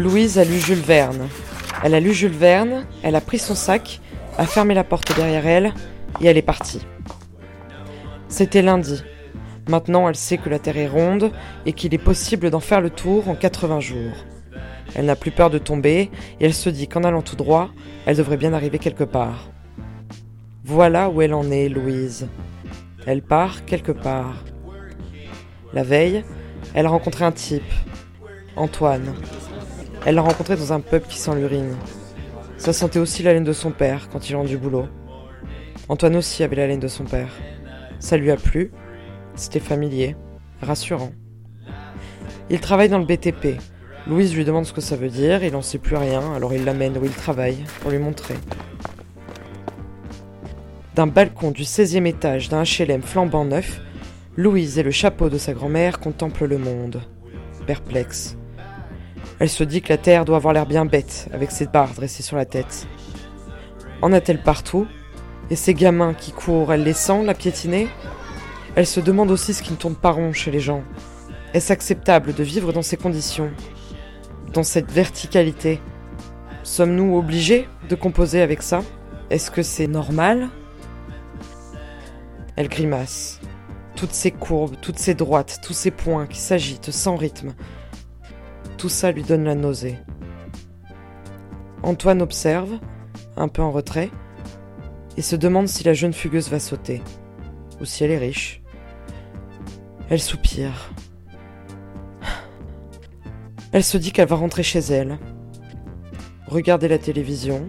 Louise a lu Jules Verne. Elle a lu Jules Verne, elle a pris son sac, a fermé la porte derrière elle et elle est partie. C'était lundi. Maintenant, elle sait que la Terre est ronde et qu'il est possible d'en faire le tour en 80 jours. Elle n'a plus peur de tomber et elle se dit qu'en allant tout droit, elle devrait bien arriver quelque part. Voilà où elle en est, Louise. Elle part quelque part. La veille, elle a rencontré un type, Antoine. Elle l'a rencontré dans un pub qui sent l'urine. Ça sentait aussi la laine de son père quand il rentre du boulot. Antoine aussi avait la laine de son père. Ça lui a plu. C'était familier, rassurant. Il travaille dans le BTP. Louise lui demande ce que ça veut dire, il n'en sait plus rien, alors il l'amène où il travaille pour lui montrer. D'un balcon du 16e étage d'un HLM flambant neuf, Louise et le chapeau de sa grand-mère contemplent le monde, perplexes. Elle se dit que la terre doit avoir l'air bien bête, avec ses barres dressées sur la tête. En a-t-elle partout? Et ces gamins qui courent, elle les sent, la piétiner? Elle se demande aussi ce qui ne tourne pas rond chez les gens. Est-ce acceptable de vivre dans ces conditions? Dans cette verticalité? Sommes-nous obligés de composer avec ça? Est-ce que c'est normal? Elle grimace. Toutes ces courbes, toutes ces droites, tous ces points qui s'agitent sans rythme, tout ça lui donne la nausée. Antoine observe, un peu en retrait, et se demande si la jeune fugueuse va sauter, ou si elle est riche. Elle soupire. Elle se dit qu'elle va rentrer chez elle, regarder la télévision,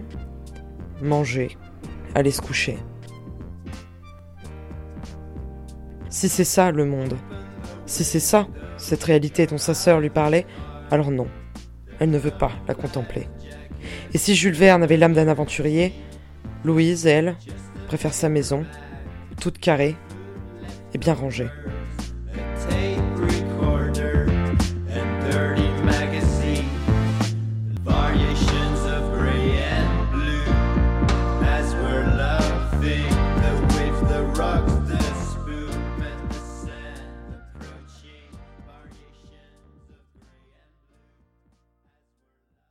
manger, aller se coucher. Si c'est ça le monde, si c'est ça, cette réalité dont sa sœur lui parlait, alors non, elle ne veut pas la contempler. Et si Jules Verne avait l'âme d'un aventurier, Louise, elle, préfère sa maison, toute carrée et bien rangée.